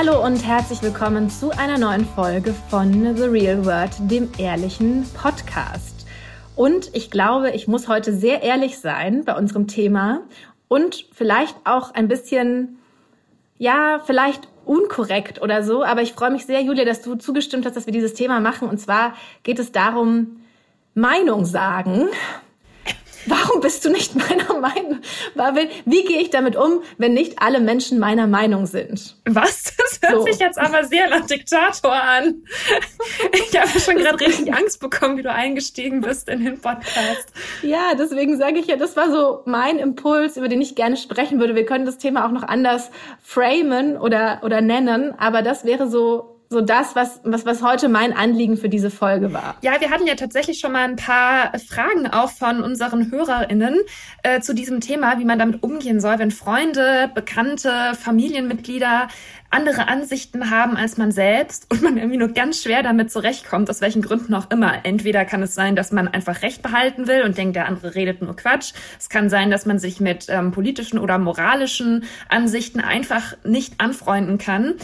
Hallo und herzlich willkommen zu einer neuen Folge von The Real World, dem ehrlichen Podcast. Und ich glaube, ich muss heute sehr ehrlich sein bei unserem Thema und vielleicht auch ein bisschen, ja, vielleicht unkorrekt oder so. Aber ich freue mich sehr, Julia, dass du zugestimmt hast, dass wir dieses Thema machen. Und zwar geht es darum, Meinung sagen. Warum bist du nicht meiner Meinung? Wie gehe ich damit um, wenn nicht alle Menschen meiner Meinung sind? Was? Das hört so. sich jetzt aber sehr nach Diktator an. Ich habe schon gerade richtig Angst bekommen, wie du eingestiegen bist in den Podcast. Ja, deswegen sage ich ja, das war so mein Impuls, über den ich gerne sprechen würde. Wir können das Thema auch noch anders framen oder, oder nennen, aber das wäre so so das, was, was, was heute mein Anliegen für diese Folge war. Ja, wir hatten ja tatsächlich schon mal ein paar Fragen auch von unseren HörerInnen äh, zu diesem Thema, wie man damit umgehen soll, wenn Freunde, Bekannte, Familienmitglieder andere Ansichten haben als man selbst und man irgendwie nur ganz schwer damit zurechtkommt, aus welchen Gründen auch immer. Entweder kann es sein, dass man einfach Recht behalten will und denkt, der andere redet nur Quatsch. Es kann sein, dass man sich mit ähm, politischen oder moralischen Ansichten einfach nicht anfreunden kann.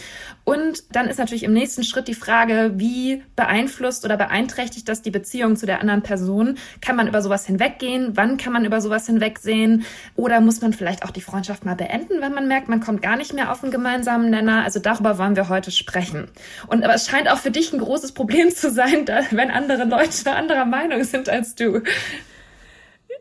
Und dann ist natürlich im nächsten Schritt die Frage, wie beeinflusst oder beeinträchtigt das die Beziehung zu der anderen Person? Kann man über sowas hinweggehen? Wann kann man über sowas hinwegsehen? Oder muss man vielleicht auch die Freundschaft mal beenden, wenn man merkt, man kommt gar nicht mehr auf einen gemeinsamen Nenner? Also darüber wollen wir heute sprechen. Und aber es scheint auch für dich ein großes Problem zu sein, wenn andere Leute anderer Meinung sind als du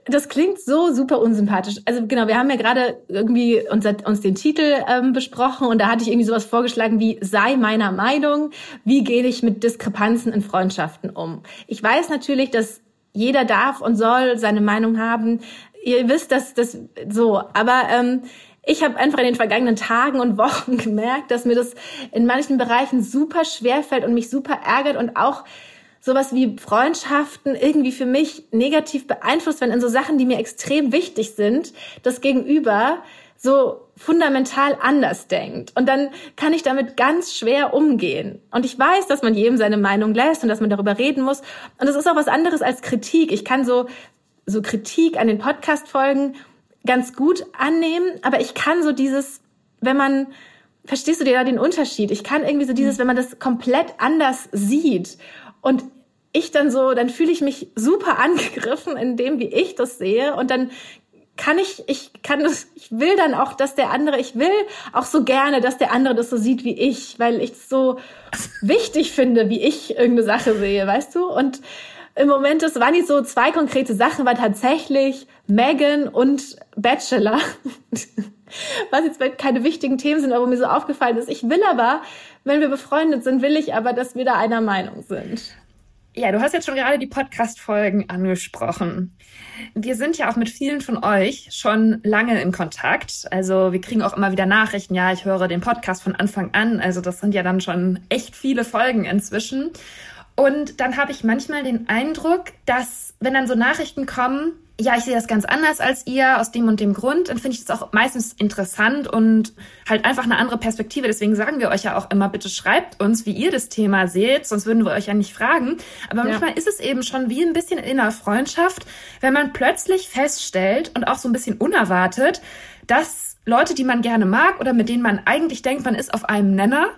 das klingt so super unsympathisch. Also genau, wir haben ja gerade irgendwie uns, uns den Titel ähm, besprochen und da hatte ich irgendwie sowas vorgeschlagen wie sei meiner Meinung, wie gehe ich mit Diskrepanzen in Freundschaften um. Ich weiß natürlich, dass jeder darf und soll seine Meinung haben. Ihr wisst, dass das so, aber ähm, ich habe einfach in den vergangenen Tagen und Wochen gemerkt, dass mir das in manchen Bereichen super schwer fällt und mich super ärgert und auch sowas wie Freundschaften irgendwie für mich negativ beeinflusst, wenn in so Sachen, die mir extrem wichtig sind, das Gegenüber so fundamental anders denkt. Und dann kann ich damit ganz schwer umgehen. Und ich weiß, dass man jedem seine Meinung lässt und dass man darüber reden muss. Und es ist auch was anderes als Kritik. Ich kann so, so Kritik an den Podcast-Folgen ganz gut annehmen, aber ich kann so dieses, wenn man, verstehst du dir da den Unterschied? Ich kann irgendwie so dieses, wenn man das komplett anders sieht und ich dann so, dann fühle ich mich super angegriffen in dem, wie ich das sehe. Und dann kann ich, ich kann das, ich will dann auch, dass der andere, ich will auch so gerne, dass der andere das so sieht wie ich, weil ich es so wichtig finde, wie ich irgendeine Sache sehe, weißt du? Und im Moment, das waren nicht so zwei konkrete Sachen, war tatsächlich Megan und Bachelor. Was jetzt keine wichtigen Themen sind, aber mir so aufgefallen ist. Ich will aber, wenn wir befreundet sind, will ich aber, dass wir da einer Meinung sind. Ja, du hast jetzt schon gerade die Podcast-Folgen angesprochen. Wir sind ja auch mit vielen von euch schon lange in Kontakt. Also wir kriegen auch immer wieder Nachrichten. Ja, ich höre den Podcast von Anfang an. Also das sind ja dann schon echt viele Folgen inzwischen. Und dann habe ich manchmal den Eindruck, dass wenn dann so Nachrichten kommen, ja, ich sehe das ganz anders als ihr aus dem und dem Grund, dann finde ich das auch meistens interessant und halt einfach eine andere Perspektive. Deswegen sagen wir euch ja auch immer, bitte schreibt uns, wie ihr das Thema seht, sonst würden wir euch ja nicht fragen. Aber manchmal ja. ist es eben schon wie ein bisschen in der Freundschaft, wenn man plötzlich feststellt und auch so ein bisschen unerwartet, dass Leute, die man gerne mag oder mit denen man eigentlich denkt, man ist auf einem Nenner,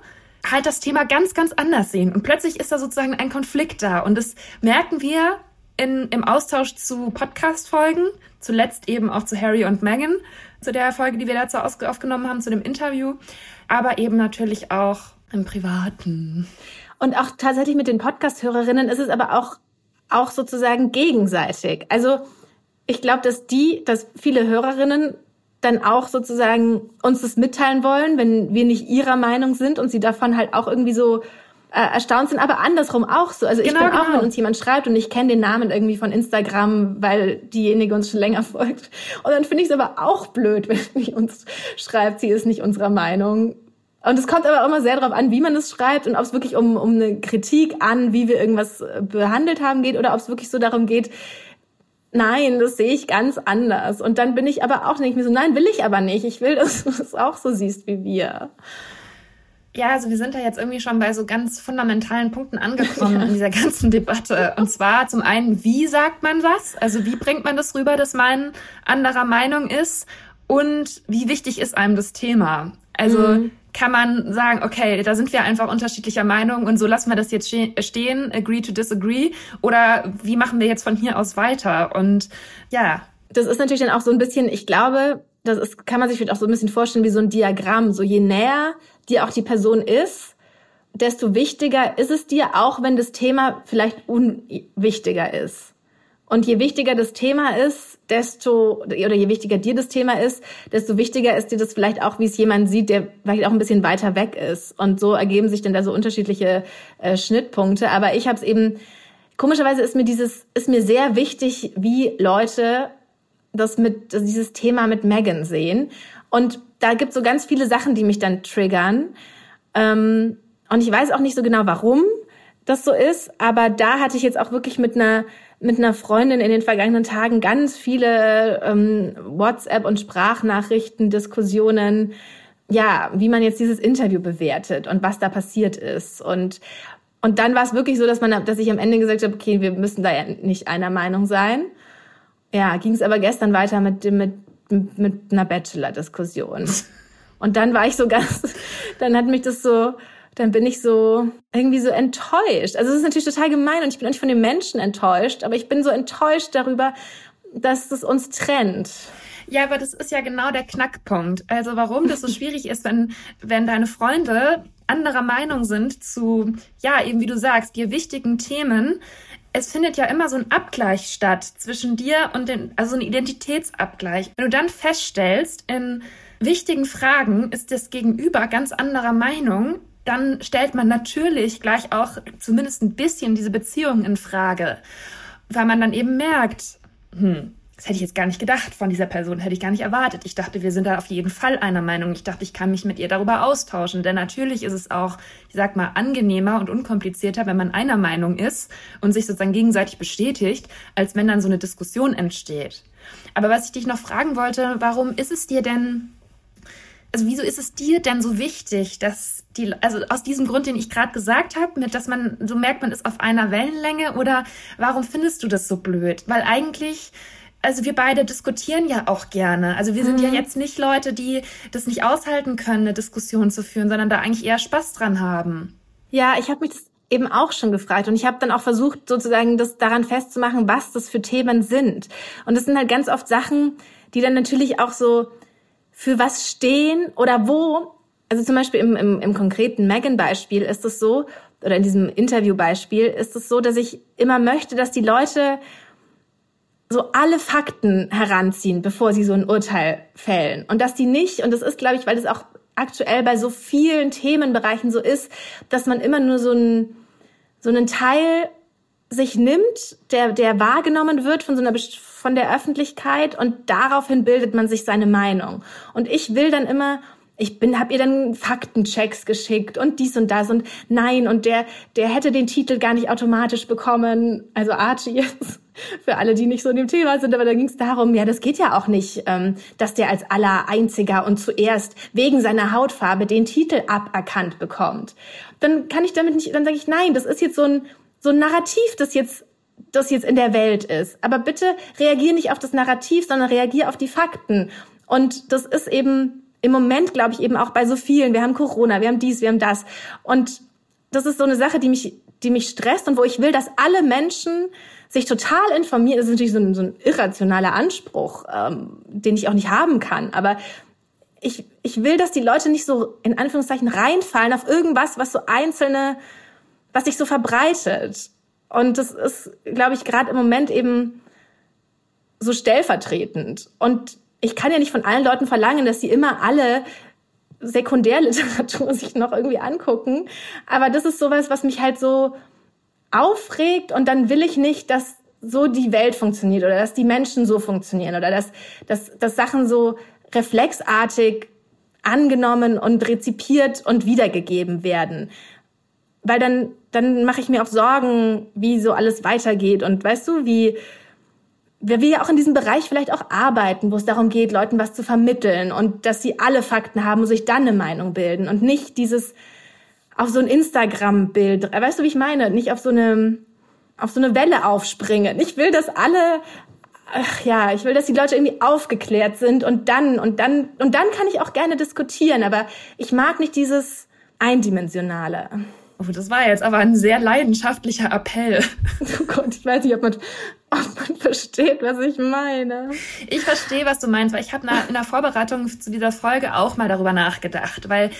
halt das Thema ganz, ganz anders sehen. Und plötzlich ist da sozusagen ein Konflikt da. Und das merken wir in, im Austausch zu Podcast-Folgen, zuletzt eben auch zu Harry und Meghan, zu der Folge, die wir dazu aufgenommen haben, zu dem Interview, aber eben natürlich auch im Privaten. Und auch tatsächlich mit den Podcast-Hörerinnen ist es aber auch, auch sozusagen gegenseitig. Also ich glaube, dass die, dass viele Hörerinnen dann auch sozusagen uns das mitteilen wollen, wenn wir nicht ihrer Meinung sind und sie davon halt auch irgendwie so äh, erstaunt sind, aber andersrum auch so. Also ich genau, bin auch, genau. wenn uns jemand schreibt und ich kenne den Namen irgendwie von Instagram, weil diejenige uns schon länger folgt. Und dann finde ich es aber auch blöd, wenn die uns schreibt, sie ist nicht unserer Meinung. Und es kommt aber immer sehr darauf an, wie man es schreibt und ob es wirklich um, um eine Kritik an, wie wir irgendwas äh, behandelt haben geht oder ob es wirklich so darum geht, nein, das sehe ich ganz anders. Und dann bin ich aber auch nicht mehr so, nein, will ich aber nicht. Ich will, dass du es auch so siehst wie wir. Ja, also wir sind da jetzt irgendwie schon bei so ganz fundamentalen Punkten angekommen ja. in dieser ganzen Debatte. Und zwar zum einen, wie sagt man was? Also wie bringt man das rüber, dass man anderer Meinung ist? Und wie wichtig ist einem das Thema? Also mhm kann man sagen, okay, da sind wir einfach unterschiedlicher Meinung und so lassen wir das jetzt stehen, agree to disagree oder wie machen wir jetzt von hier aus weiter? Und ja. Das ist natürlich dann auch so ein bisschen, ich glaube, das ist, kann man sich vielleicht auch so ein bisschen vorstellen wie so ein Diagramm. So je näher dir auch die Person ist, desto wichtiger ist es dir, auch wenn das Thema vielleicht unwichtiger ist. Und je wichtiger das Thema ist, desto, oder je wichtiger dir das Thema ist, desto wichtiger ist dir das vielleicht auch, wie es jemand sieht, der vielleicht auch ein bisschen weiter weg ist. Und so ergeben sich dann da so unterschiedliche äh, Schnittpunkte. Aber ich habe es eben, komischerweise ist mir dieses, ist mir sehr wichtig, wie Leute das mit, dieses Thema mit Megan sehen. Und da gibt es so ganz viele Sachen, die mich dann triggern. Ähm, und ich weiß auch nicht so genau, warum das so ist, aber da hatte ich jetzt auch wirklich mit einer mit einer Freundin in den vergangenen Tagen ganz viele ähm, WhatsApp- und Sprachnachrichten, Diskussionen, ja, wie man jetzt dieses Interview bewertet und was da passiert ist. Und, und dann war es wirklich so, dass man, dass ich am Ende gesagt habe, okay, wir müssen da ja nicht einer Meinung sein. Ja, ging es aber gestern weiter mit, mit, mit einer Bachelor-Diskussion. Und dann war ich so ganz, dann hat mich das so, dann bin ich so irgendwie so enttäuscht. Also es ist natürlich total gemein und ich bin auch nicht von den Menschen enttäuscht, aber ich bin so enttäuscht darüber, dass es uns trennt. Ja, aber das ist ja genau der Knackpunkt. Also warum das so schwierig ist, wenn, wenn deine Freunde anderer Meinung sind zu, ja, eben wie du sagst, dir wichtigen Themen. Es findet ja immer so ein Abgleich statt zwischen dir und den, also ein Identitätsabgleich. Wenn du dann feststellst, in wichtigen Fragen ist das Gegenüber ganz anderer Meinung, dann stellt man natürlich gleich auch zumindest ein bisschen diese Beziehung in Frage, weil man dann eben merkt, hm, das hätte ich jetzt gar nicht gedacht von dieser Person, hätte ich gar nicht erwartet. Ich dachte, wir sind da auf jeden Fall einer Meinung. Ich dachte, ich kann mich mit ihr darüber austauschen. Denn natürlich ist es auch, ich sag mal, angenehmer und unkomplizierter, wenn man einer Meinung ist und sich sozusagen gegenseitig bestätigt, als wenn dann so eine Diskussion entsteht. Aber was ich dich noch fragen wollte, warum ist es dir denn also wieso ist es dir denn so wichtig, dass die, also aus diesem Grund, den ich gerade gesagt habe, mit dass man so merkt, man ist auf einer Wellenlänge oder warum findest du das so blöd? Weil eigentlich also wir beide diskutieren ja auch gerne. Also wir sind mhm. ja jetzt nicht Leute, die das nicht aushalten können, eine Diskussion zu führen, sondern da eigentlich eher Spaß dran haben. Ja, ich habe mich das eben auch schon gefragt und ich habe dann auch versucht sozusagen das daran festzumachen, was das für Themen sind. Und es sind halt ganz oft Sachen, die dann natürlich auch so für was stehen oder wo. Also zum Beispiel im, im, im konkreten Megan-Beispiel ist es so, oder in diesem Interview-Beispiel ist es so, dass ich immer möchte, dass die Leute so alle Fakten heranziehen, bevor sie so ein Urteil fällen. Und dass die nicht, und das ist, glaube ich, weil das auch aktuell bei so vielen Themenbereichen so ist, dass man immer nur so einen, so einen Teil sich nimmt, der, der wahrgenommen wird von so einer von der Öffentlichkeit und daraufhin bildet man sich seine Meinung. Und ich will dann immer ich bin, hab ihr dann Faktenchecks geschickt und dies und das und nein und der, der hätte den Titel gar nicht automatisch bekommen. Also Archie jetzt für alle, die nicht so in dem Thema sind, aber da ging es darum, ja, das geht ja auch nicht, ähm, dass der als aller einziger und zuerst wegen seiner Hautfarbe den Titel aberkannt bekommt. Dann kann ich damit nicht, dann sage ich, nein, das ist jetzt so ein so ein Narrativ, das jetzt das jetzt in der Welt ist. Aber bitte reagier nicht auf das Narrativ, sondern reagier auf die Fakten. Und das ist eben im Moment, glaube ich, eben auch bei so vielen. Wir haben Corona, wir haben dies, wir haben das. Und das ist so eine Sache, die mich, die mich stresst und wo ich will, dass alle Menschen sich total informieren. Das ist natürlich so ein, so ein irrationaler Anspruch, ähm, den ich auch nicht haben kann. Aber ich, ich will, dass die Leute nicht so in Anführungszeichen reinfallen auf irgendwas, was so einzelne, was sich so verbreitet. Und das ist, glaube ich, gerade im Moment eben so stellvertretend. Und ich kann ja nicht von allen Leuten verlangen, dass sie immer alle Sekundärliteratur sich noch irgendwie angucken. Aber das ist sowas, was mich halt so aufregt und dann will ich nicht, dass so die Welt funktioniert oder dass die Menschen so funktionieren oder dass, dass, dass Sachen so reflexartig angenommen und rezipiert und wiedergegeben werden. Weil dann, dann mache ich mir auch Sorgen, wie so alles weitergeht und weißt du, wie, wir ja auch in diesem Bereich vielleicht auch arbeiten, wo es darum geht, Leuten was zu vermitteln und dass sie alle Fakten haben und sich dann eine Meinung bilden und nicht dieses auf so ein Instagram-Bild, weißt du, wie ich meine? Nicht auf so eine, auf so eine Welle aufspringen. Ich will, dass alle, ach ja, ich will, dass die Leute irgendwie aufgeklärt sind und dann, und dann, und dann kann ich auch gerne diskutieren, aber ich mag nicht dieses Eindimensionale. Oh, das war jetzt aber ein sehr leidenschaftlicher Appell. Oh Gott, ich weiß nicht, ob man, ob man versteht, was ich meine. Ich verstehe, was du meinst, weil ich habe in der Vorbereitung zu dieser Folge auch mal darüber nachgedacht, weil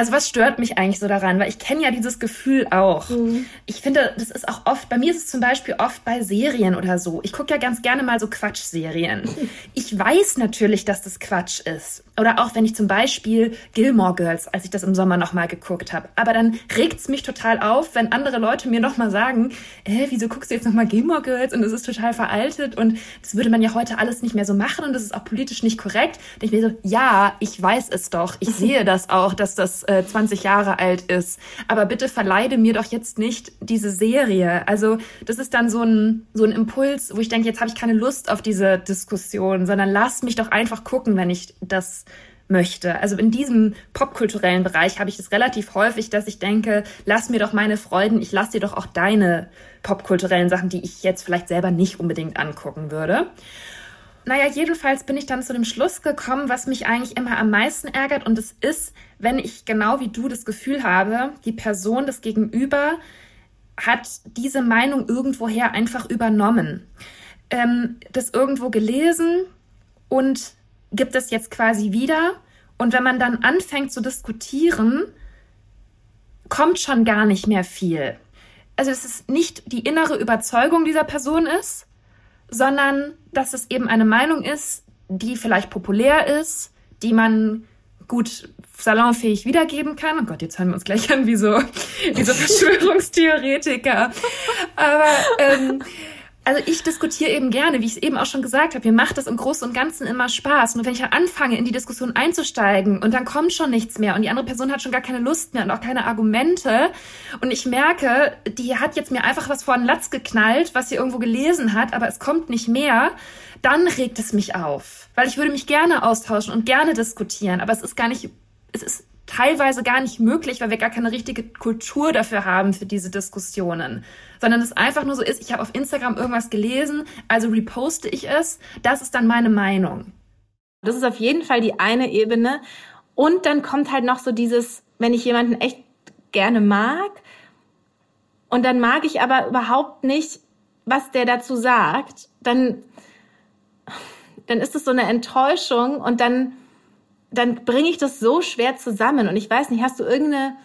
also was stört mich eigentlich so daran? Weil ich kenne ja dieses Gefühl auch. Mhm. Ich finde, das ist auch oft, bei mir ist es zum Beispiel oft bei Serien oder so. Ich gucke ja ganz gerne mal so Quatschserien. Ich weiß natürlich, dass das Quatsch ist. Oder auch wenn ich zum Beispiel Gilmore Girls, als ich das im Sommer nochmal geguckt habe. Aber dann regt's mich total auf, wenn andere Leute mir nochmal sagen, äh, wieso guckst du jetzt nochmal Gilmore Girls und es ist total veraltet und das würde man ja heute alles nicht mehr so machen und das ist auch politisch nicht korrekt. Da ich mir so, ja, ich weiß es doch. Ich sehe das auch, dass das äh, 20 Jahre alt ist. Aber bitte verleide mir doch jetzt nicht diese Serie. Also das ist dann so ein, so ein Impuls, wo ich denke, jetzt habe ich keine Lust auf diese Diskussion, sondern lass mich doch einfach gucken, wenn ich das möchte. Also in diesem popkulturellen Bereich habe ich es relativ häufig, dass ich denke, lass mir doch meine Freuden, ich lass dir doch auch deine popkulturellen Sachen, die ich jetzt vielleicht selber nicht unbedingt angucken würde. Naja, jedenfalls bin ich dann zu dem Schluss gekommen, was mich eigentlich immer am meisten ärgert. Und es ist, wenn ich genau wie du das Gefühl habe, die Person des Gegenüber hat diese Meinung irgendwoher einfach übernommen. Ähm, das irgendwo gelesen und gibt es jetzt quasi wieder. Und wenn man dann anfängt zu diskutieren, kommt schon gar nicht mehr viel. Also es ist nicht die innere Überzeugung dieser Person ist, sondern dass es eben eine Meinung ist, die vielleicht populär ist, die man gut salonfähig wiedergeben kann. Oh Gott, jetzt hören wir uns gleich an wie so, wie so Verschwörungstheoretiker. Aber ähm, also ich diskutiere eben gerne, wie ich es eben auch schon gesagt habe. Mir macht das im Großen und Ganzen immer Spaß. Nur wenn ich anfange, in die Diskussion einzusteigen und dann kommt schon nichts mehr und die andere Person hat schon gar keine Lust mehr und auch keine Argumente und ich merke, die hat jetzt mir einfach was vor den Latz geknallt, was sie irgendwo gelesen hat, aber es kommt nicht mehr, dann regt es mich auf. Weil ich würde mich gerne austauschen und gerne diskutieren, aber es ist gar nicht, es ist teilweise gar nicht möglich, weil wir gar keine richtige Kultur dafür haben für diese Diskussionen, sondern es einfach nur so ist, ich habe auf Instagram irgendwas gelesen, also reposte ich es, das ist dann meine Meinung. Das ist auf jeden Fall die eine Ebene und dann kommt halt noch so dieses, wenn ich jemanden echt gerne mag und dann mag ich aber überhaupt nicht, was der dazu sagt, dann dann ist es so eine Enttäuschung und dann dann bringe ich das so schwer zusammen. Und ich weiß nicht, hast du irgendeine,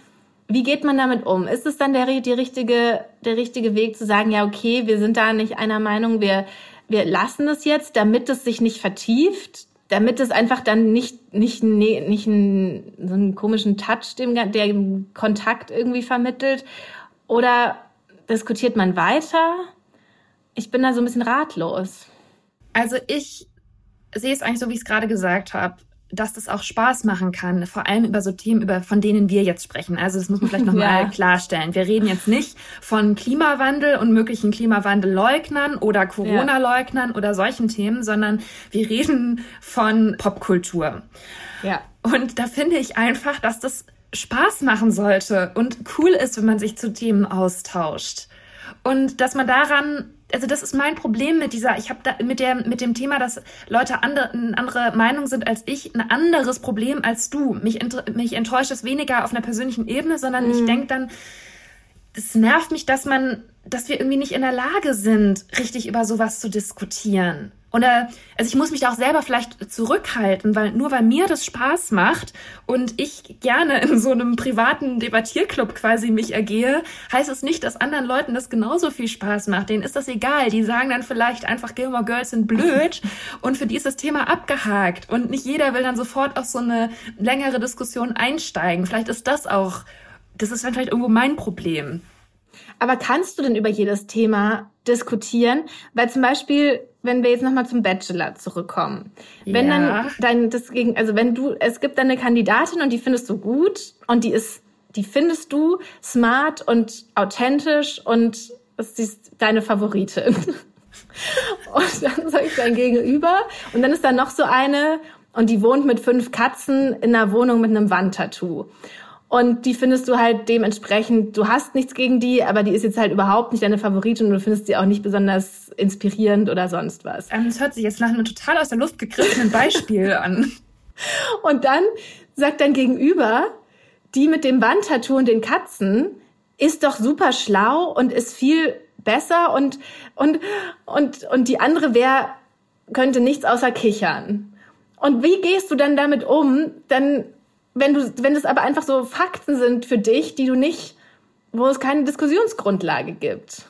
wie geht man damit um? Ist es dann der, die richtige, der richtige Weg zu sagen, ja, okay, wir sind da nicht einer Meinung, wir, wir lassen es jetzt, damit es sich nicht vertieft, damit es einfach dann nicht, nicht, nicht einen, so einen komischen Touch, dem, der Kontakt irgendwie vermittelt? Oder diskutiert man weiter? Ich bin da so ein bisschen ratlos. Also ich sehe es eigentlich so, wie ich es gerade gesagt habe dass das auch Spaß machen kann, vor allem über so Themen, über von denen wir jetzt sprechen. Also das muss man vielleicht nochmal ja. klarstellen. Wir reden jetzt nicht von Klimawandel und möglichen Klimawandelleugnern oder Corona-Leugnern ja. oder solchen Themen, sondern wir reden von Popkultur. Ja. Und da finde ich einfach, dass das Spaß machen sollte und cool ist, wenn man sich zu Themen austauscht. Und dass man daran also das ist mein Problem mit dieser, ich habe da mit der mit dem Thema, dass Leute andere, eine andere Meinung sind als ich, ein anderes Problem als du. Mich, mich enttäuscht es weniger auf einer persönlichen Ebene, sondern mhm. ich denke dann, es nervt mich, dass man, dass wir irgendwie nicht in der Lage sind, richtig über sowas zu diskutieren. Oder, also ich muss mich da auch selber vielleicht zurückhalten, weil nur weil mir das Spaß macht und ich gerne in so einem privaten Debattierclub quasi mich ergehe, heißt es nicht, dass anderen Leuten das genauso viel Spaß macht. Denen ist das egal. Die sagen dann vielleicht einfach, Gilmore Girls sind blöd und für die ist das Thema abgehakt. Und nicht jeder will dann sofort auf so eine längere Diskussion einsteigen. Vielleicht ist das auch, das ist dann vielleicht irgendwo mein Problem. Aber kannst du denn über jedes Thema diskutieren? Weil zum Beispiel, wenn wir jetzt nochmal zum Bachelor zurückkommen. Wenn Ja. dann dein, das gegen, also wenn du, es gibt dann eine Kandidatin und die findest du gut und die ist, die findest du smart und authentisch und das ist deine Favoritin. Und dann sage ich dein Gegenüber. Und dann ist da noch so eine und die wohnt mit fünf Katzen in einer Wohnung mit einem Wandtattoo. Und die findest du halt dementsprechend, du hast nichts gegen die, aber die ist jetzt halt überhaupt nicht deine Favoritin und du findest sie auch nicht besonders inspirierend oder sonst was. Ähm, Das hört sich jetzt nach einem total aus der Luft gegriffenen Beispiel an. Und dann sagt dein Gegenüber, die mit dem Wandtattoo und den Katzen ist doch super schlau und ist viel besser und, und, und, und die andere wäre, könnte nichts außer kichern. Und wie gehst du dann damit um, dann, wenn du, wenn es aber einfach so Fakten sind für dich, die du nicht, wo es keine Diskussionsgrundlage gibt?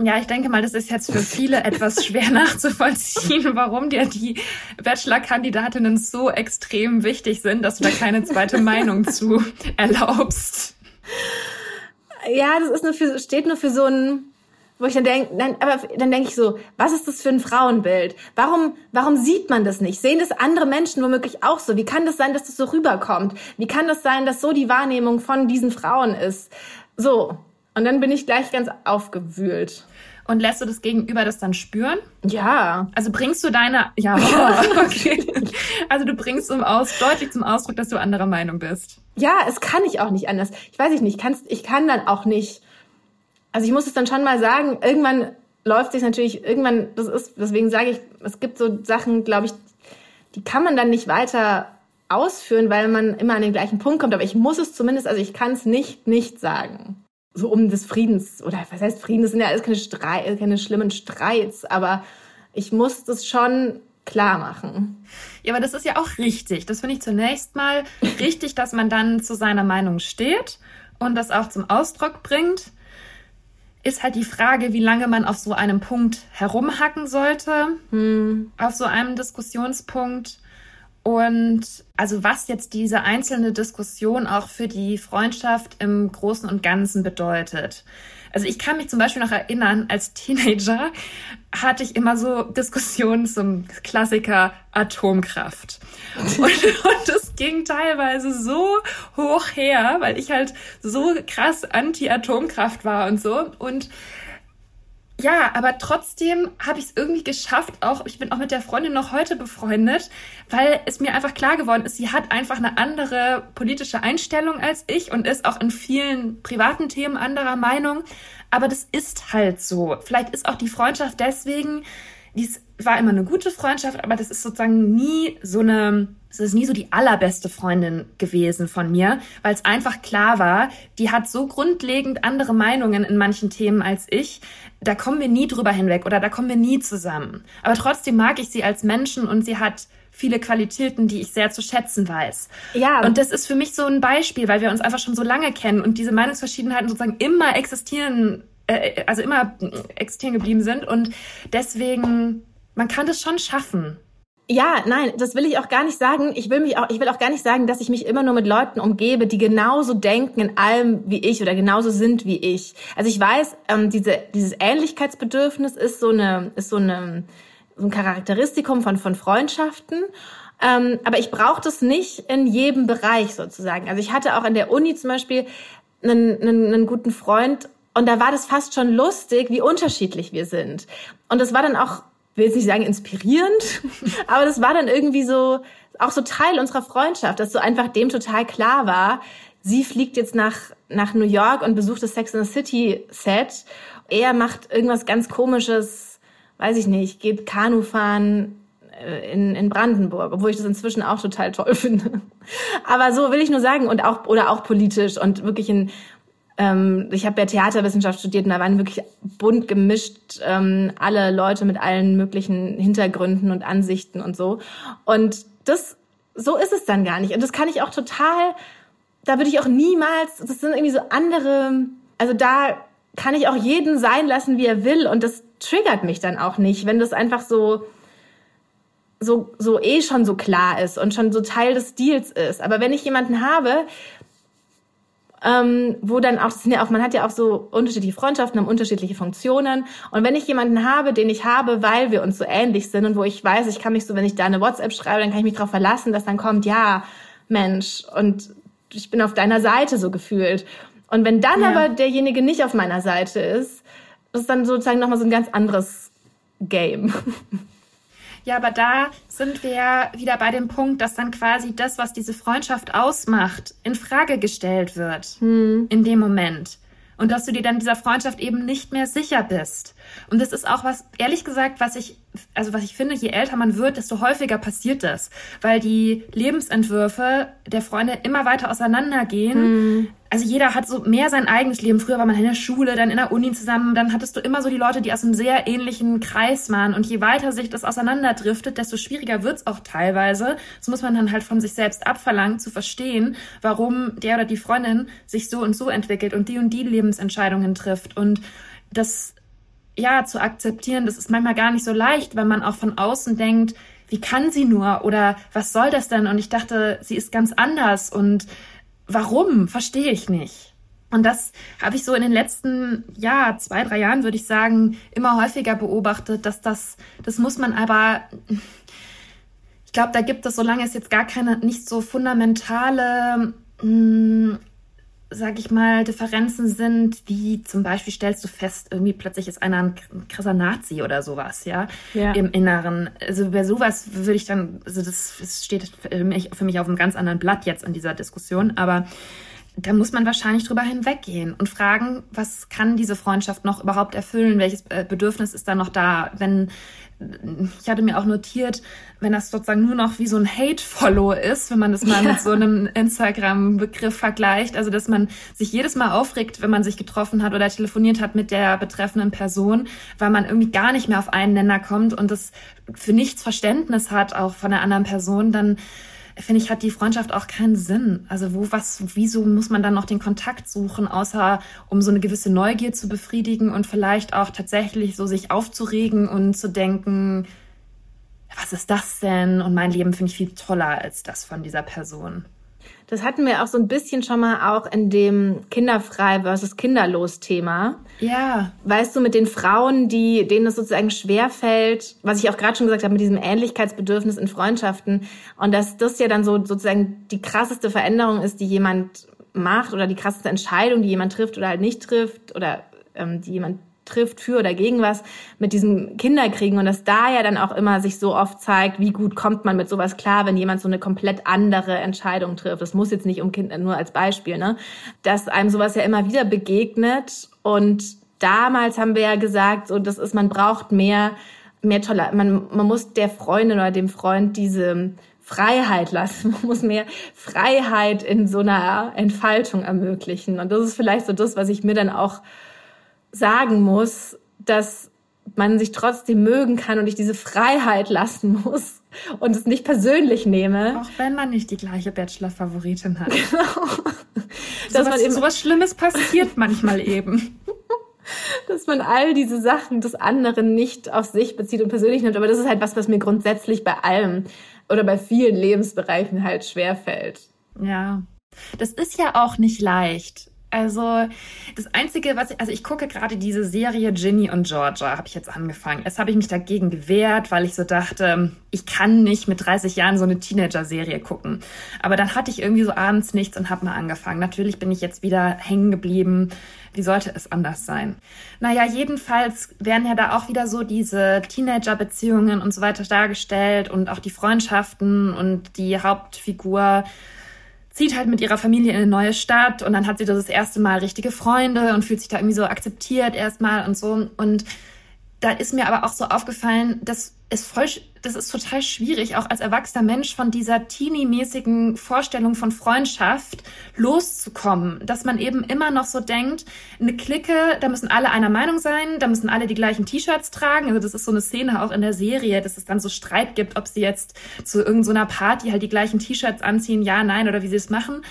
Ja, ich denke mal, das ist jetzt für viele etwas schwer nachzuvollziehen, warum dir die Bachelor-Kandidatinnen so extrem wichtig sind, dass du da keine zweite Meinung zu erlaubst. Ja, das ist nur für, steht nur für so ein, wo ich dann denke, nein, aber dann denke ich so, was ist das für ein Frauenbild? Warum, warum sieht man das nicht? Sehen das andere Menschen womöglich auch so? Wie kann das sein, dass das so rüberkommt? Wie kann das sein, dass so die Wahrnehmung von diesen Frauen ist? So. Und dann bin ich gleich ganz aufgewühlt. Und lässt du das Gegenüber das dann spüren? Ja. Also bringst du deine, ja, okay. Also du bringst zum Aus, deutlich zum Ausdruck, dass du anderer Meinung bist. Ja, es kann ich auch nicht anders. Ich weiß ich nicht, kannst, ich kann dann auch nicht. Also ich muss es dann schon mal sagen, irgendwann läuft sich natürlich, irgendwann, das ist, deswegen sage ich, es gibt so Sachen, glaube ich, die kann man dann nicht weiter ausführen, weil man immer an den gleichen Punkt kommt. Aber ich muss es zumindest, also ich kann es nicht nicht sagen. So um des Friedens, oder was heißt Frieden, das sind ja alles keine, Streit, keine schlimmen Streits, aber ich muss das schon klar machen. Ja, aber das ist ja auch richtig. Das finde ich zunächst mal richtig, dass man dann zu seiner Meinung steht und das auch zum Ausdruck bringt. Ist halt die Frage, wie lange man auf so einem Punkt herumhacken sollte, auf so einem Diskussionspunkt. Und also was jetzt diese einzelne Diskussion auch für die Freundschaft im Großen und Ganzen bedeutet. Also ich kann mich zum Beispiel noch erinnern, als Teenager hatte ich immer so Diskussionen zum Klassiker Atomkraft. Und, und ging teilweise so hoch her, weil ich halt so krass anti-Atomkraft war und so. Und ja, aber trotzdem habe ich es irgendwie geschafft, auch ich bin auch mit der Freundin noch heute befreundet, weil es mir einfach klar geworden ist, sie hat einfach eine andere politische Einstellung als ich und ist auch in vielen privaten Themen anderer Meinung. Aber das ist halt so. Vielleicht ist auch die Freundschaft deswegen, dies war immer eine gute Freundschaft, aber das ist sozusagen nie so eine, es ist nie so die allerbeste Freundin gewesen von mir, weil es einfach klar war, die hat so grundlegend andere Meinungen in manchen Themen als ich. Da kommen wir nie drüber hinweg oder da kommen wir nie zusammen. Aber trotzdem mag ich sie als Menschen und sie hat viele Qualitäten, die ich sehr zu schätzen weiß. Ja. Und das ist für mich so ein Beispiel, weil wir uns einfach schon so lange kennen und diese Meinungsverschiedenheiten sozusagen immer existieren, äh, also immer existieren geblieben sind. Und deswegen, man kann das schon schaffen. Ja, nein, das will ich auch gar nicht sagen. Ich will mich auch, ich will auch gar nicht sagen, dass ich mich immer nur mit Leuten umgebe, die genauso denken in allem wie ich oder genauso sind wie ich. Also ich weiß, ähm, diese, dieses Ähnlichkeitsbedürfnis ist so eine, ist so eine, so ein Charakteristikum von, von Freundschaften. Ähm, aber ich brauche das nicht in jedem Bereich sozusagen. Also ich hatte auch in der Uni zum Beispiel einen, einen, einen guten Freund und da war das fast schon lustig, wie unterschiedlich wir sind. Und das war dann auch will jetzt nicht sagen inspirierend, aber das war dann irgendwie so, auch so Teil unserer Freundschaft, dass so einfach dem total klar war, sie fliegt jetzt nach, nach New York und besucht das Sex and the City Set. Er macht irgendwas ganz komisches, weiß ich nicht, geht Kanu fahren äh, in, in Brandenburg, obwohl ich das inzwischen auch total toll finde. Aber so will ich nur sagen und auch, oder auch politisch und wirklich in, ähm, ich habe ja Theaterwissenschaft studiert und da waren wirklich bunt gemischt ähm, alle Leute mit allen möglichen Hintergründen und Ansichten und so. Und das, so ist es dann gar nicht. Und das kann ich auch total, da würde ich auch niemals, das sind irgendwie so andere, also da kann ich auch jeden sein lassen, wie er will. Und das triggert mich dann auch nicht, wenn das einfach so, so, so eh schon so klar ist und schon so Teil des Deals ist. Aber wenn ich jemanden habe, ähm, wo dann auch, das sind ja auch, man hat ja auch so unterschiedliche Freundschaften, haben unterschiedliche Funktionen. Und wenn ich jemanden habe, den ich habe, weil wir uns so ähnlich sind und wo ich weiß, ich kann mich so, wenn ich da eine WhatsApp schreibe, dann kann ich mich darauf verlassen, dass dann kommt, ja, Mensch, und ich bin auf deiner Seite so gefühlt. Und wenn dann ja. aber derjenige nicht auf meiner Seite ist, ist dann sozusagen nochmal so ein ganz anderes Game. Ja, aber da sind wir ja wieder bei dem Punkt, dass dann quasi das, was diese Freundschaft ausmacht, in Frage gestellt wird hm. in dem Moment. Und dass du dir dann dieser Freundschaft eben nicht mehr sicher bist. Und das ist auch was, ehrlich gesagt, was ich, also was ich finde, je älter man wird, desto häufiger passiert das. Weil die Lebensentwürfe der Freunde immer weiter auseinandergehen. Hm also jeder hat so mehr sein eigenes Leben. Früher war man in der Schule, dann in der Uni zusammen, dann hattest du immer so die Leute, die aus einem sehr ähnlichen Kreis waren. Und je weiter sich das auseinanderdriftet, desto schwieriger wird's auch teilweise. Das muss man dann halt von sich selbst abverlangen, zu verstehen, warum der oder die Freundin sich so und so entwickelt und die und die Lebensentscheidungen trifft. Und das, ja, zu akzeptieren, das ist manchmal gar nicht so leicht, wenn man auch von außen denkt, wie kann sie nur oder was soll das denn? Und ich dachte, sie ist ganz anders und Warum? Verstehe ich nicht. Und das habe ich so in den letzten, ja, zwei, drei Jahren, würde ich sagen, immer häufiger beobachtet, dass das, das muss man aber, ich glaube, da gibt es, solange es jetzt gar keine, nicht so fundamentale, mh, hm, sag ich mal, Differenzen sind, wie zum Beispiel stellst du fest, irgendwie plötzlich ist einer ein krasser Nazi oder sowas, ja, ja. im Inneren. Also bei sowas würde ich dann, also das, das steht für mich, für mich auf einem ganz anderen Blatt jetzt in dieser Diskussion, aber da muss man wahrscheinlich drüber hinweggehen und fragen, was kann diese Freundschaft noch überhaupt erfüllen? Welches äh, Bedürfnis ist da noch da? Wenn, ich hatte mir auch notiert, wenn das sozusagen nur noch wie so ein Hate-Follow ist, wenn man das mal ja. mit so einem Instagram-Begriff vergleicht, also dass man sich jedes Mal aufregt, wenn man sich getroffen hat oder telefoniert hat mit der betreffenden Person, weil man irgendwie gar nicht mehr auf einen Nenner kommt und das für nichts Verständnis hat, auch von der anderen Person, dann finde ich, hat die Freundschaft auch keinen Sinn. Also wo, was, wieso muss man dann noch den Kontakt suchen, außer um so eine gewisse Neugier zu befriedigen und vielleicht auch tatsächlich so sich aufzuregen und zu denken, was ist das denn? Und mein Leben finde ich viel toller als das von dieser Person. Das hatten wir auch so ein bisschen schon mal auch in dem kinderfrei versus kinderlos Thema. Ja. Weißt du, mit den Frauen, die, denen es sozusagen schwerfällt, was ich auch gerade schon gesagt habe, mit diesem Ähnlichkeitsbedürfnis in Freundschaften. Und dass das ja dann so sozusagen die krasseste Veränderung ist, die jemand macht oder die krasseste Entscheidung, die jemand trifft oder halt nicht trifft oder ähm, die jemand trifft für oder gegen was mit diesem Kinderkriegen und dass da ja dann auch immer sich so oft zeigt, wie gut kommt man mit sowas klar, wenn jemand so eine komplett andere Entscheidung trifft. Das muss jetzt nicht um Kinder, nur als Beispiel, ne? Dass einem sowas ja immer wieder begegnet und damals haben wir ja gesagt, so das ist, man braucht mehr, mehr toller, man, man muss der Freundin oder dem Freund diese Freiheit lassen. Man muss mehr Freiheit in so einer Entfaltung ermöglichen. Und das ist vielleicht so das, was ich mir dann auch sagen muss, dass man sich trotzdem mögen kann und ich diese Freiheit lassen muss und es nicht persönlich nehme. Auch wenn man nicht die gleiche Bachelor-Favoritin hat. Genau. Dass so man eben sowas Schlimmes passiert manchmal eben. Dass man all diese Sachen des anderen nicht auf sich bezieht und persönlich nimmt. Aber das ist halt was, was mir grundsätzlich bei allem oder bei vielen Lebensbereichen halt schwerfällt. Ja. Das ist ja auch nicht leicht. Also das Einzige, was ich, also ich gucke gerade diese Serie Ginny und Georgia, habe ich jetzt angefangen. Jetzt habe ich mich dagegen gewehrt, weil ich so dachte, ich kann nicht mit 30 Jahren so eine Teenager-Serie gucken. Aber dann hatte ich irgendwie so abends nichts und habe mal angefangen. Natürlich bin ich jetzt wieder hängen geblieben. Wie sollte es anders sein? Naja, jedenfalls werden ja da auch wieder so diese Teenager-Beziehungen und so weiter dargestellt und auch die Freundschaften und die Hauptfigur zieht halt mit ihrer Familie in eine neue Stadt und dann hat sie das erste Mal richtige Freunde und fühlt sich da irgendwie so akzeptiert erstmal und so. Und da ist mir aber auch so aufgefallen, dass es voll, das ist total schwierig, auch als erwachsener Mensch von dieser teenie-mäßigen Vorstellung von Freundschaft loszukommen. Dass man eben immer noch so denkt, eine Clique, da müssen alle einer Meinung sein, da müssen alle die gleichen T-Shirts tragen. Also das ist so eine Szene auch in der Serie, dass es dann so Streit gibt, ob sie jetzt zu irgendeiner Party halt die gleichen T-Shirts anziehen, ja, nein, oder wie sie es machen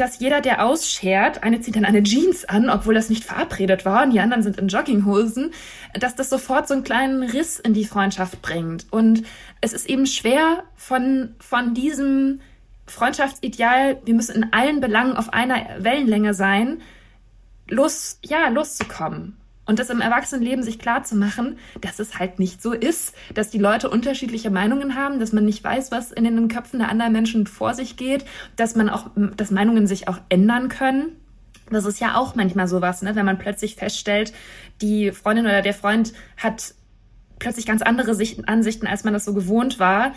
dass jeder, der ausschert, eine zieht dann eine Jeans an, obwohl das nicht verabredet war, und die anderen sind in Jogginghosen, dass das sofort so einen kleinen Riss in die Freundschaft bringt. Und es ist eben schwer von, von diesem Freundschaftsideal, wir müssen in allen Belangen auf einer Wellenlänge sein, los, ja, loszukommen. Und das im Erwachsenenleben sich klar zu machen, dass es halt nicht so ist, dass die Leute unterschiedliche Meinungen haben, dass man nicht weiß, was in den Köpfen der anderen Menschen vor sich geht, dass man auch, dass Meinungen sich auch ändern können. Das ist ja auch manchmal sowas, ne? wenn man plötzlich feststellt, die Freundin oder der Freund hat plötzlich ganz andere Sichten, Ansichten, als man das so gewohnt war,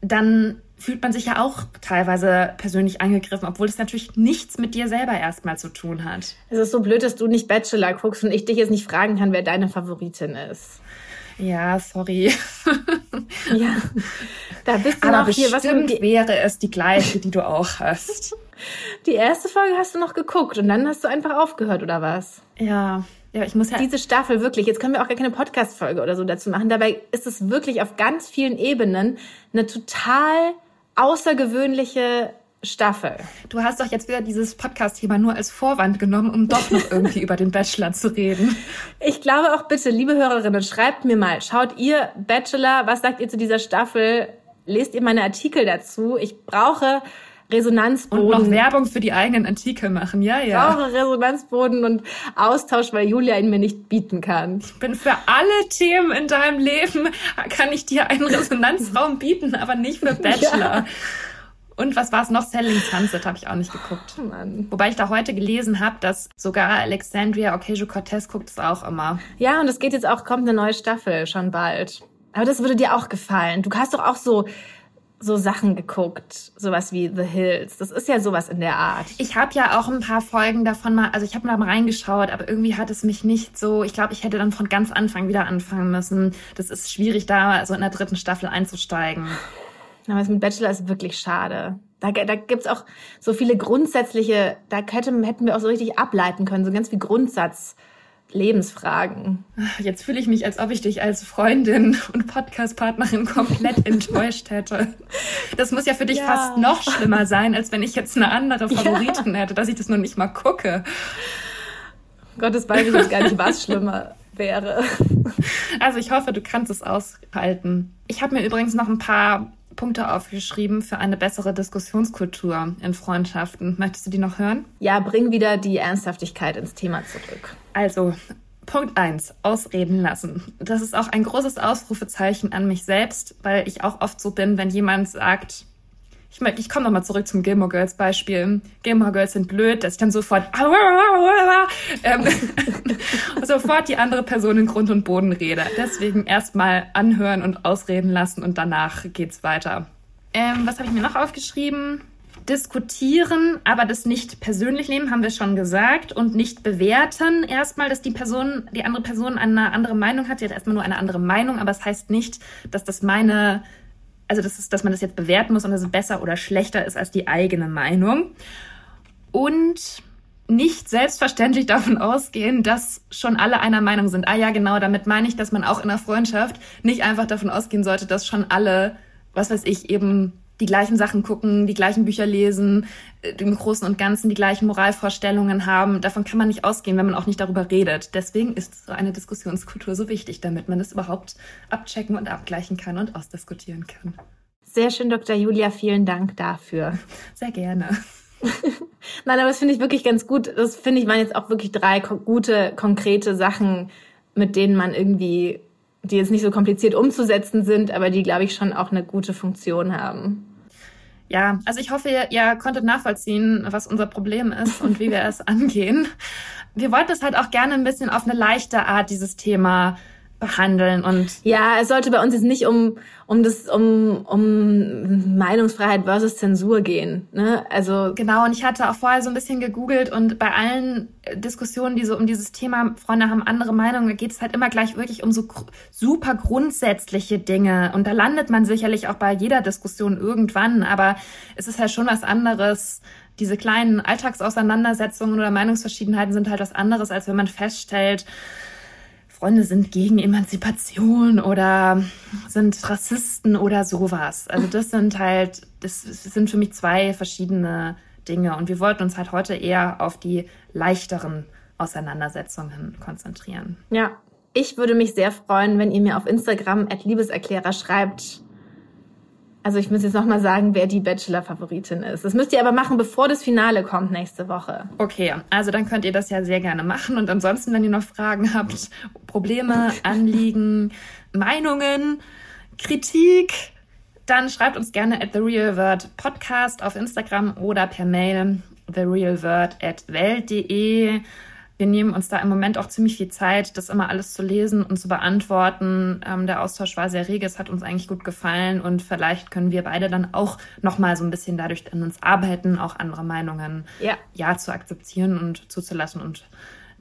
dann fühlt man sich ja auch teilweise persönlich angegriffen, obwohl es natürlich nichts mit dir selber erstmal zu tun hat. Es ist so blöd, dass du nicht Bachelor guckst und ich dich jetzt nicht fragen kann, wer deine Favoritin ist. Ja, sorry. ja, da bist du Aber noch hier. Was bestimmt wäre es die gleiche, die du auch hast. Die erste Folge hast du noch geguckt und dann hast du einfach aufgehört, oder was? Ja, ja, ich muss ja. Diese Staffel wirklich, jetzt können wir auch gar keine Podcast-Folge oder so dazu machen. Dabei ist es wirklich auf ganz vielen Ebenen eine total außergewöhnliche Staffel. Du hast doch jetzt wieder dieses Podcast-Thema nur als Vorwand genommen, um doch noch irgendwie über den Bachelor zu reden. Ich glaube auch bitte, liebe Hörerinnen, schreibt mir mal, schaut ihr Bachelor, was sagt ihr zu dieser Staffel? Lest ihr meine Artikel dazu? Ich brauche Resonanzboden. Und noch Werbung für die eigenen Artikel machen, ja, ja. Ich brauche Resonanzboden und Austausch, weil Julia ihn mir nicht bieten kann. Ich bin für alle Themen in deinem Leben, kann ich dir einen Resonanzraum bieten, aber nicht für Bachelor. Ja. Und was war es noch? Selling Sunset habe ich auch nicht geguckt. Oh Mann. Wobei ich da heute gelesen habe, dass sogar Alexandria Ocasio-Cortez guckt es auch immer. Ja, und es geht jetzt auch, kommt eine neue Staffel schon bald. Aber das würde dir auch gefallen. Du hast doch auch so so Sachen geguckt, sowas wie The Hills. Das ist ja sowas in der Art. Ich habe ja auch ein paar Folgen davon mal, also ich habe mal reingeschaut, aber irgendwie hat es mich nicht so, ich glaube, ich hätte dann von ganz Anfang wieder anfangen müssen. Das ist schwierig, da so in der dritten Staffel einzusteigen. Aber es mit Bachelor ist wirklich schade. Da, da gibt's auch so viele grundsätzliche, da hätte, hätten wir auch so richtig ableiten können, so ganz viel Grundsatz. Lebensfragen. Jetzt fühle ich mich, als ob ich dich als Freundin und Podcastpartnerin komplett enttäuscht hätte. Das muss ja für dich ja. fast noch schlimmer sein, als wenn ich jetzt eine andere Favoritin ja. hätte, dass ich das nur nicht mal gucke. Gottes weiß ich jetzt gar nicht, was schlimmer wäre. Also ich hoffe, du kannst es aushalten. Ich habe mir übrigens noch ein paar Punkte aufgeschrieben für eine bessere Diskussionskultur in Freundschaften. Möchtest du die noch hören? Ja, bring wieder die Ernsthaftigkeit ins Thema zurück. Also, Punkt eins: Ausreden lassen. Das ist auch ein großes Ausrufezeichen an mich selbst, weil ich auch oft so bin, wenn jemand sagt, ich, mein, ich komme nochmal zurück zum Gilmore Girls Beispiel. Gilmore Girls sind blöd, dass ich dann sofort ähm, sofort die andere Person in Grund und Boden rede. Deswegen erstmal anhören und ausreden lassen und danach geht's weiter. Ähm, was habe ich mir noch aufgeschrieben? Diskutieren, aber das nicht persönlich nehmen, haben wir schon gesagt, und nicht bewerten. Erstmal, dass die Person, die andere Person eine andere Meinung hat. Sie hat erstmal nur eine andere Meinung, aber es das heißt nicht, dass das meine also das ist, dass man das jetzt bewerten muss und dass es besser oder schlechter ist als die eigene Meinung. Und nicht selbstverständlich davon ausgehen, dass schon alle einer Meinung sind. Ah ja, genau, damit meine ich, dass man auch in einer Freundschaft nicht einfach davon ausgehen sollte, dass schon alle, was weiß ich, eben die gleichen Sachen gucken, die gleichen Bücher lesen, äh, im Großen und Ganzen die gleichen Moralvorstellungen haben. Davon kann man nicht ausgehen, wenn man auch nicht darüber redet. Deswegen ist so eine Diskussionskultur so wichtig, damit man das überhaupt abchecken und abgleichen kann und ausdiskutieren kann. Sehr schön, Dr. Julia, vielen Dank dafür. Sehr gerne. Nein, aber das finde ich wirklich ganz gut. Das finde ich waren jetzt auch wirklich drei gute, konkrete Sachen, mit denen man irgendwie die jetzt nicht so kompliziert umzusetzen sind, aber die, glaube ich, schon auch eine gute Funktion haben. Ja, also ich hoffe, ihr, ihr konntet nachvollziehen, was unser Problem ist und wie wir es angehen. Wir wollten es halt auch gerne ein bisschen auf eine leichte Art, dieses Thema behandeln und ja, es sollte bei uns jetzt nicht um um das um um Meinungsfreiheit versus Zensur gehen, ne? Also genau. Und ich hatte auch vorher so ein bisschen gegoogelt und bei allen Diskussionen, die so um dieses Thema Freunde haben andere Meinungen, geht es halt immer gleich wirklich um so super grundsätzliche Dinge und da landet man sicherlich auch bei jeder Diskussion irgendwann, aber es ist halt schon was anderes diese kleinen Alltagsauseinandersetzungen oder Meinungsverschiedenheiten sind halt was anderes, als wenn man feststellt, Freunde sind gegen Emanzipation oder sind Rassisten oder sowas. Also das sind halt, das sind für mich zwei verschiedene Dinge. Und wir wollten uns halt heute eher auf die leichteren Auseinandersetzungen konzentrieren. Ja, ich würde mich sehr freuen, wenn ihr mir auf Instagram at Liebeserklärer schreibt, Also ich muss jetzt nochmal sagen, wer die Bachelor-Favoritin ist. Das müsst ihr aber machen, bevor das Finale kommt nächste Woche. Okay, also dann könnt ihr das ja sehr gerne machen. Und ansonsten, wenn ihr noch Fragen habt, Probleme, Anliegen, Meinungen, Kritik, dann schreibt uns gerne at The Real Word Podcast auf Instagram oder per Mail therealword at welt.de. Wir nehmen uns da im Moment auch ziemlich viel Zeit, das immer alles zu lesen und zu beantworten. Ähm, der Austausch war sehr rege, es hat uns eigentlich gut gefallen und vielleicht können wir beide dann auch nochmal so ein bisschen dadurch an uns arbeiten, auch andere Meinungen ja. ja zu akzeptieren und zuzulassen und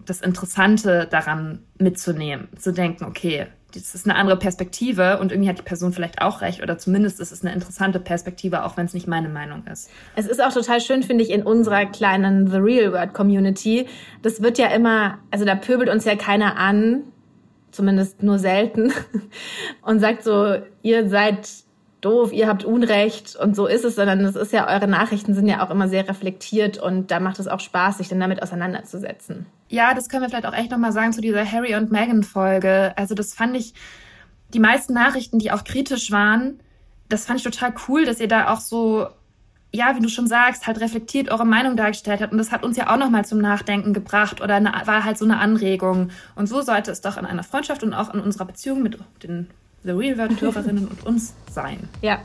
das Interessante daran mitzunehmen, zu denken, okay, das ist eine andere Perspektive und irgendwie hat die Person vielleicht auch recht oder zumindest ist es eine interessante Perspektive, auch wenn es nicht meine Meinung ist. Es ist auch total schön, finde ich, in unserer kleinen The Real World Community. Das wird ja immer, also da pöbelt uns ja keiner an, zumindest nur selten, und sagt so, ihr seid doof, ihr habt Unrecht und so ist es, sondern es ist ja, eure Nachrichten sind ja auch immer sehr reflektiert und da macht es auch Spaß, sich dann damit auseinanderzusetzen. Ja, das können wir vielleicht auch echt nochmal sagen zu dieser Harry und Meghan Folge. Also das fand ich, die meisten Nachrichten, die auch kritisch waren, das fand ich total cool, dass ihr da auch so, ja, wie du schon sagst, halt reflektiert eure Meinung dargestellt habt. Und das hat uns ja auch nochmal zum Nachdenken gebracht oder eine, war halt so eine Anregung. Und so sollte es doch in einer Freundschaft und auch in unserer Beziehung mit den The Real World Hörerinnen und uns sein. Ja.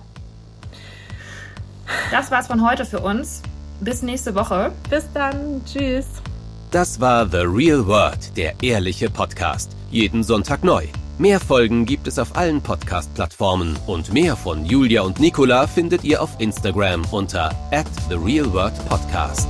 Das war's von heute für uns. Bis nächste Woche. Bis dann. Tschüss. Das war The Real World, der ehrliche Podcast. Jeden Sonntag neu. Mehr Folgen gibt es auf allen Podcast-Plattformen und mehr von Julia und Nicola findet ihr auf Instagram unter at The Real World Podcast.